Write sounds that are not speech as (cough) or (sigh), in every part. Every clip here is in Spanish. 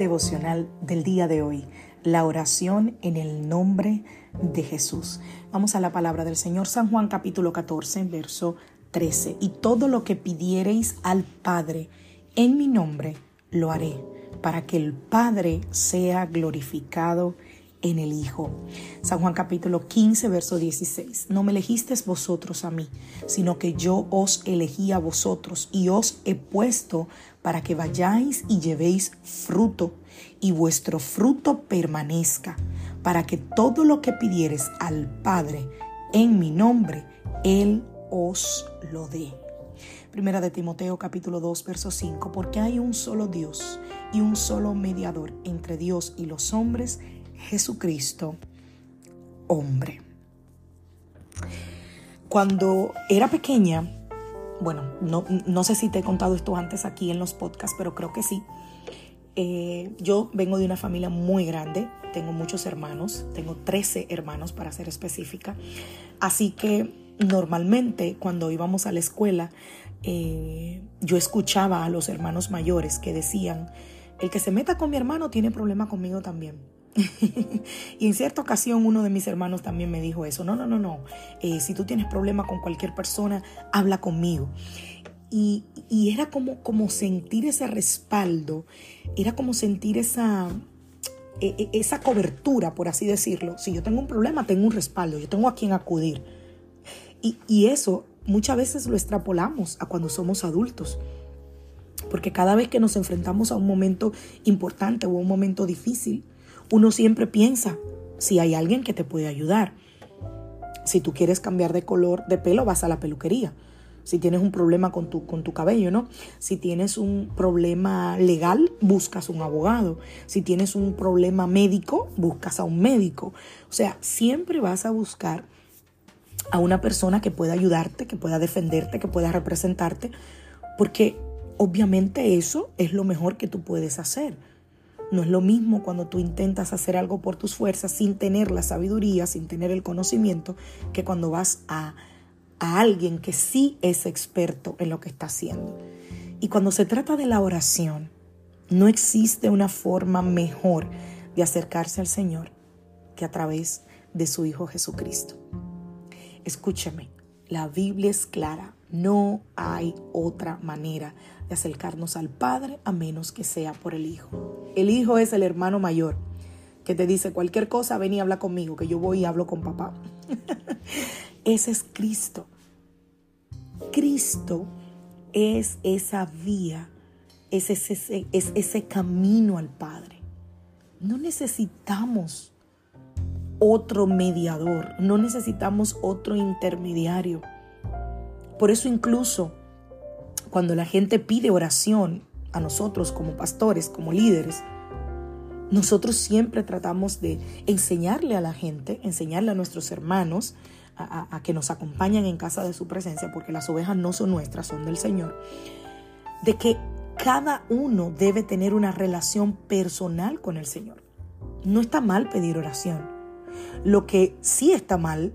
Devocional del día de hoy, la oración en el nombre de Jesús. Vamos a la palabra del Señor, San Juan capítulo 14, verso 13. Y todo lo que pidiereis al Padre en mi nombre, lo haré, para que el Padre sea glorificado en el Hijo. San Juan capítulo 15, verso 16. No me elegisteis vosotros a mí, sino que yo os elegí a vosotros y os he puesto para que vayáis y llevéis fruto y vuestro fruto permanezca, para que todo lo que pidieres al Padre en mi nombre, Él os lo dé. Primera de Timoteo capítulo 2 verso 5, porque hay un solo Dios y un solo mediador entre Dios y los hombres, Jesucristo, hombre. Cuando era pequeña, bueno, no, no, sé si te he contado esto antes aquí en los podcasts, pero creo que sí. Eh, yo vengo de una familia muy grande, tengo muchos hermanos, tengo 13 hermanos para ser específica, así que normalmente cuando íbamos a la escuela, eh, yo escuchaba a los hermanos mayores que decían, el que se meta con mi hermano tiene problema conmigo también. (laughs) y en cierta ocasión uno de mis hermanos también me dijo eso, no, no, no, no, eh, si tú tienes problema con cualquier persona, habla conmigo. Y, era como, como sentir ese respaldo, era como sentir esa, e, e, esa cobertura, por así decirlo. Si yo tengo un problema, tengo un respaldo, yo tengo a quien acudir. Y, y eso muchas veces lo extrapolamos a cuando somos adultos. Porque cada vez que nos enfrentamos a un momento importante o a un momento difícil, uno siempre piensa si hay alguien que te puede ayudar. Si tú quieres cambiar de color de pelo, vas a la peluquería. Si tienes un problema con tu, con tu cabello, ¿no? Si tienes un problema legal, buscas un abogado. Si tienes un problema médico, buscas a un médico. O sea, siempre vas a buscar a una persona que pueda ayudarte, que pueda defenderte, que pueda representarte, porque obviamente eso es lo mejor que tú puedes hacer. No es lo mismo cuando tú intentas hacer algo por tus fuerzas sin tener la sabiduría, sin tener el conocimiento, que cuando vas a, a alguien que sí es experto en lo que está haciendo. Y cuando se trata de la oración, no existe una forma mejor de acercarse al Señor que a través de su Hijo Jesucristo. Escúchame, la Biblia es clara, no hay otra manera de acercarnos al Padre a menos que sea por el Hijo. El Hijo es el hermano mayor que te dice cualquier cosa, ven y habla conmigo, que yo voy y hablo con papá. (laughs) ese es Cristo. Cristo es esa vía, es ese, es ese camino al Padre. No necesitamos otro mediador, no necesitamos otro intermediario. Por eso incluso cuando la gente pide oración a nosotros como pastores, como líderes, nosotros siempre tratamos de enseñarle a la gente, enseñarle a nuestros hermanos, a, que nos acompañan en casa de su presencia, porque las ovejas no son nuestras, son del Señor, de que cada uno debe tener una relación personal con el Señor. No está mal pedir oración. Lo que sí está mal,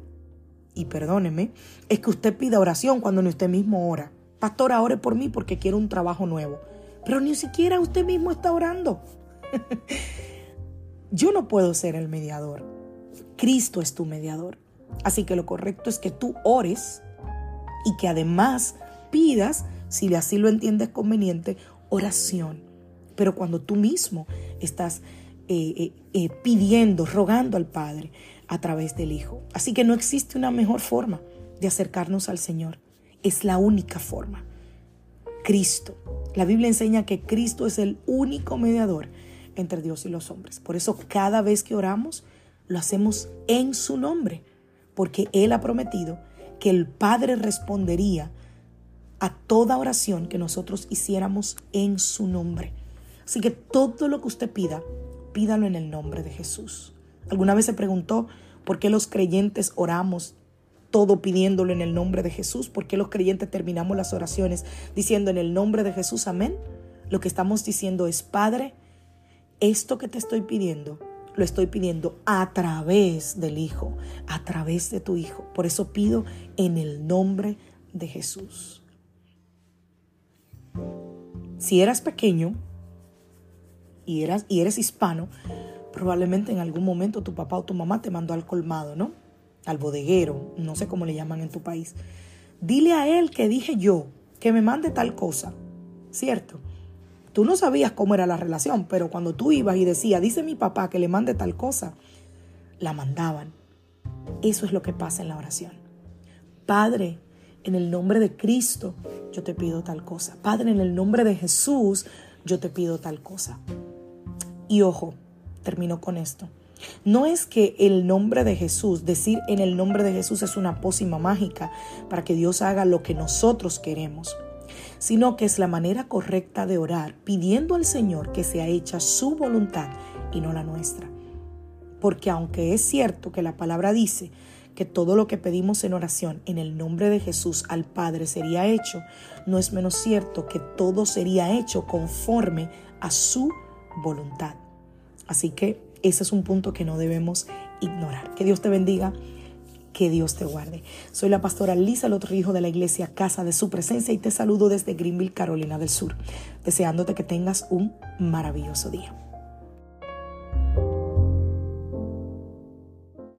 y perdóneme, es que usted pida oración cuando ni usted mismo ora. Pastora, ore por mí porque quiero un trabajo nuevo. Pero ni siquiera usted mismo está orando. (laughs) Yo no puedo ser el mediador. Cristo es tu mediador. Así que lo correcto es que tú ores y que además pidas, si así lo entiendes conveniente, oración. Pero cuando tú mismo estás eh, eh, eh, pidiendo, rogando al Padre a través del Hijo. Así que no existe una mejor forma de acercarnos al Señor es la única forma. Cristo. La Biblia enseña que Cristo es el único mediador entre Dios y los hombres. Por eso cada vez que oramos, lo hacemos en su nombre, porque Él ha prometido que el Padre respondería a toda oración que nosotros hiciéramos en su nombre. Así que todo lo que usted pida, pídalo en el nombre de Jesús. ¿Alguna vez se preguntó por qué los creyentes oramos todo pidiéndolo en el nombre de Jesús? ¿Por qué los creyentes terminamos las oraciones diciendo en el nombre de Jesús amén? Lo que estamos diciendo es, Padre, esto que te estoy pidiendo, lo estoy pidiendo a través del Hijo, a través de tu Hijo. Por eso pido en el nombre de Jesús. Si eras pequeño y eras, y eres hispano, probablemente en algún momento tu papá o tu mamá te mandó al colmado, ¿no? Al bodeguero, no sé cómo le llaman en tu país. Dile a él que dije yo, que me mande tal cosa, ¿cierto? Tú no sabías cómo era la relación, pero cuando tú ibas y decías, dice mi papá que le mande tal cosa, la mandaban. Eso es lo que pasa en la oración. Padre, en el nombre de Cristo, yo te pido tal cosa. Padre, en el nombre de Jesús, yo te pido tal cosa. Y ojo, termino con esto. No es que el nombre de Jesús, decir en el nombre de Jesús es una pócima mágica para que Dios haga lo que nosotros queremos sino que es la manera correcta de orar, pidiendo al Señor que sea hecha su voluntad y no la nuestra. Porque aunque es cierto que la palabra dice que todo lo que pedimos en oración en el nombre de Jesús al Padre sería hecho, no es menos cierto que todo sería hecho conforme a su voluntad. Así que ese es un punto que no debemos ignorar. Que Dios te bendiga que Dios te guarde. Soy la pastora Lisa, hijo de la iglesia Casa de Su Presencia y te saludo desde Greenville, Carolina del Sur, deseándote que tengas un maravilloso día.